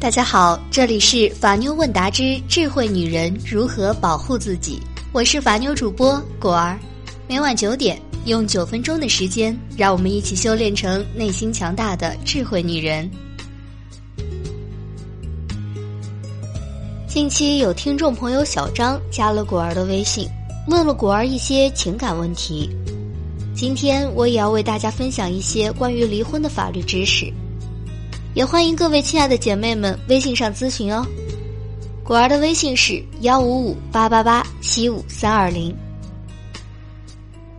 大家好，这里是法妞问答之智慧女人如何保护自己，我是法妞主播果儿。每晚九点，用九分钟的时间，让我们一起修炼成内心强大的智慧女人。近期有听众朋友小张加了果儿的微信，问了果儿一些情感问题。今天我也要为大家分享一些关于离婚的法律知识，也欢迎各位亲爱的姐妹们微信上咨询哦。果儿的微信是幺五五八八八七五三二零。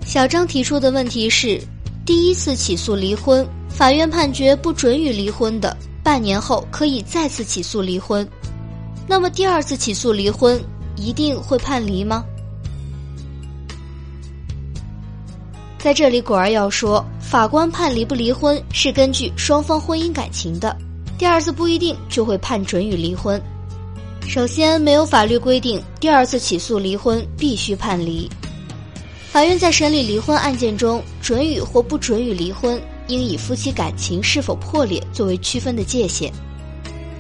小张提出的问题是：第一次起诉离婚，法院判决不准予离婚的，半年后可以再次起诉离婚。那么第二次起诉离婚一定会判离吗？在这里，果儿要说，法官判离不离婚是根据双方婚姻感情的，第二次不一定就会判准予离婚。首先，没有法律规定第二次起诉离婚必须判离。法院在审理离婚案件中，准予或不准予离婚，应以夫妻感情是否破裂作为区分的界限。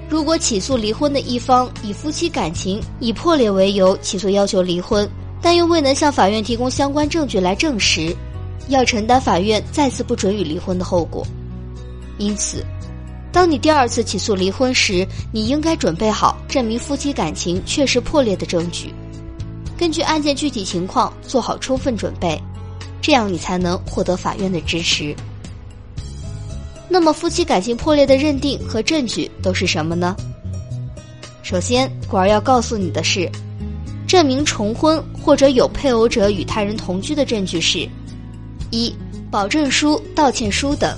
如果起诉离婚的一方以夫妻感情已破裂为由起诉要求离婚，但又未能向法院提供相关证据来证实，要承担法院再次不准予离婚的后果。因此，当你第二次起诉离婚时，你应该准备好证明夫妻感情确实破裂的证据，根据案件具体情况做好充分准备，这样你才能获得法院的支持。那么，夫妻感情破裂的认定和证据都是什么呢？首先，果儿要告诉你的是，证明重婚或者有配偶者与他人同居的证据是：一、保证书、道歉书等；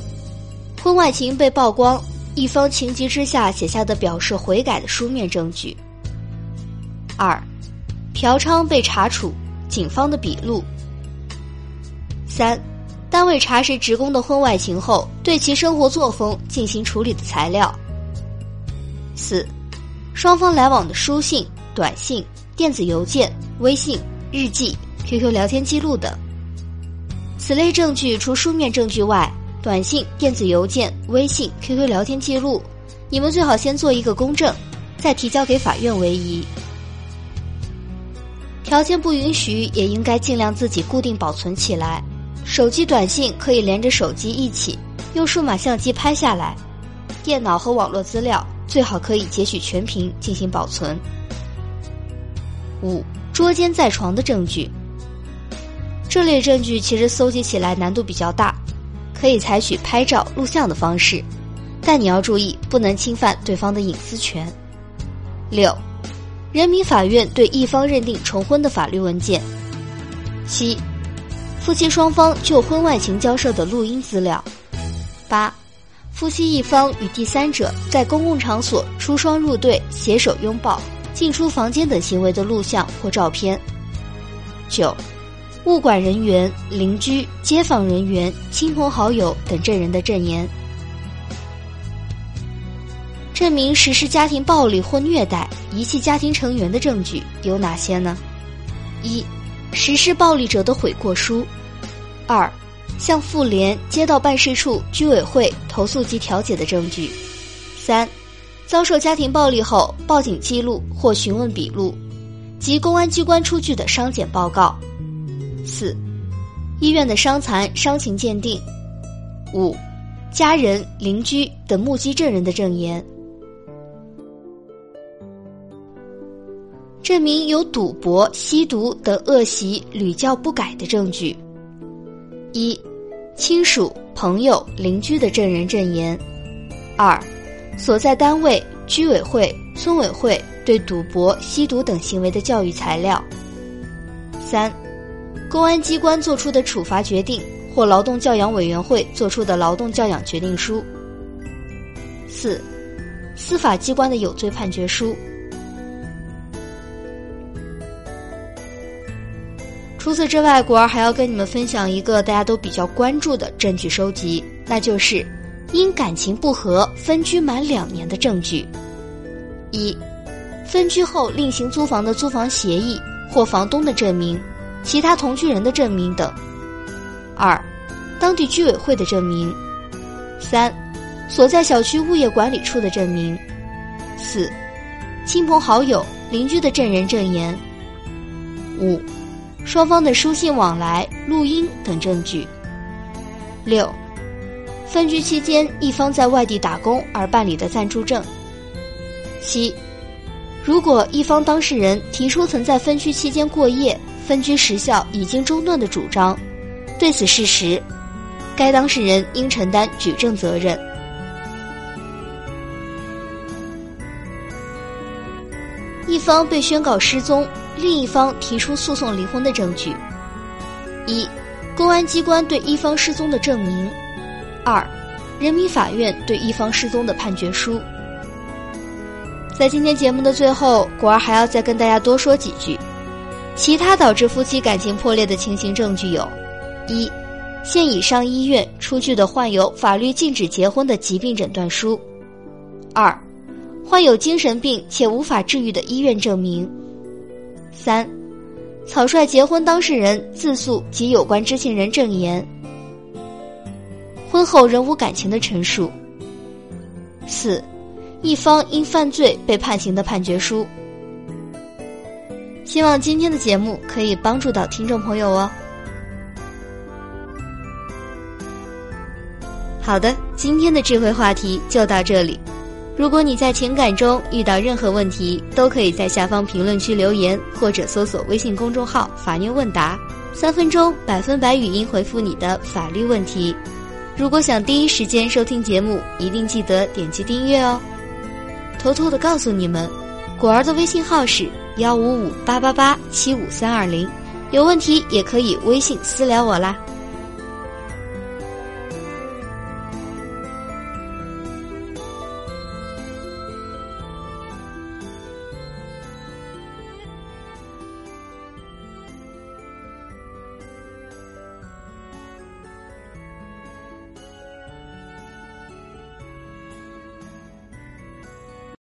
婚外情被曝光，一方情急之下写下的表示悔改的书面证据；二、嫖娼被查处，警方的笔录；三。单位查实职工的婚外情后，对其生活作风进行处理的材料。四，双方来往的书信、短信、电子邮件、微信、日记、QQ 聊天记录等。此类证据除书面证据外，短信、电子邮件、微信、QQ 聊天记录，你们最好先做一个公证，再提交给法院为宜。条件不允许，也应该尽量自己固定保存起来。手机短信可以连着手机一起用数码相机拍下来，电脑和网络资料最好可以截取全屏进行保存。五捉奸在床的证据，这类证据其实搜集起来难度比较大，可以采取拍照、录像的方式，但你要注意不能侵犯对方的隐私权。六，人民法院对一方认定重婚的法律文件。七。夫妻双方就婚外情交涉的录音资料，八，夫妻一方与第三者在公共场所出双入对、携手拥抱、进出房间等行为的录像或照片，九，物管人员、邻居、街坊人员、亲朋好友等证人的证言，证明实施家庭暴力或虐待、遗弃家庭成员的证据有哪些呢？一。实施暴力者的悔过书，二，向妇联、街道办事处、居委会投诉及调解的证据，三，遭受家庭暴力后报警记录或询问笔录，及公安机关出具的伤检报告，四，医院的伤残伤情鉴定，五，家人、邻居等目击证人的证言。证明有赌博、吸毒等恶习屡教不改的证据。一、亲属、朋友、邻居的证人证言；二、所在单位、居委会、村委会对赌博、吸毒等行为的教育材料；三、公安机关作出的处罚决定或劳动教养委员会作出的劳动教养决定书；四、司法机关的有罪判决书。除此之外，果儿还要跟你们分享一个大家都比较关注的证据收集，那就是因感情不和分居满两年的证据。一、分居后另行租房的租房协议或房东的证明、其他同居人的证明等。二、当地居委会的证明。三、所在小区物业管理处的证明；四、亲朋好友、邻居的证人证言；五、双方的书信往来、录音等证据；六、分居期间一方在外地打工而办理的暂住证；七、如果一方当事人提出曾在分居期间过夜，分居时效已经中断的主张，对此事实，该当事人应承担举证责任。一方被宣告失踪，另一方提出诉讼离婚的证据：一、公安机关对一方失踪的证明；二、人民法院对一方失踪的判决书。在今天节目的最后，果儿还要再跟大家多说几句。其他导致夫妻感情破裂的情形证据有：一、现已上医院出具的患有法律禁止结婚的疾病诊断书；二、患有精神病且无法治愈的医院证明；三、草率结婚当事人自诉及有关知情人证言；婚后仍无感情的陈述；四、一方因犯罪被判刑的判决书。希望今天的节目可以帮助到听众朋友哦。好的，今天的智慧话题就到这里。如果你在情感中遇到任何问题，都可以在下方评论区留言，或者搜索微信公众号“法妞问答”，三分钟百分百语音回复你的法律问题。如果想第一时间收听节目，一定记得点击订阅哦。偷偷的告诉你们，果儿的微信号是。幺五五八八八七五三二零，有问题也可以微信私聊我啦。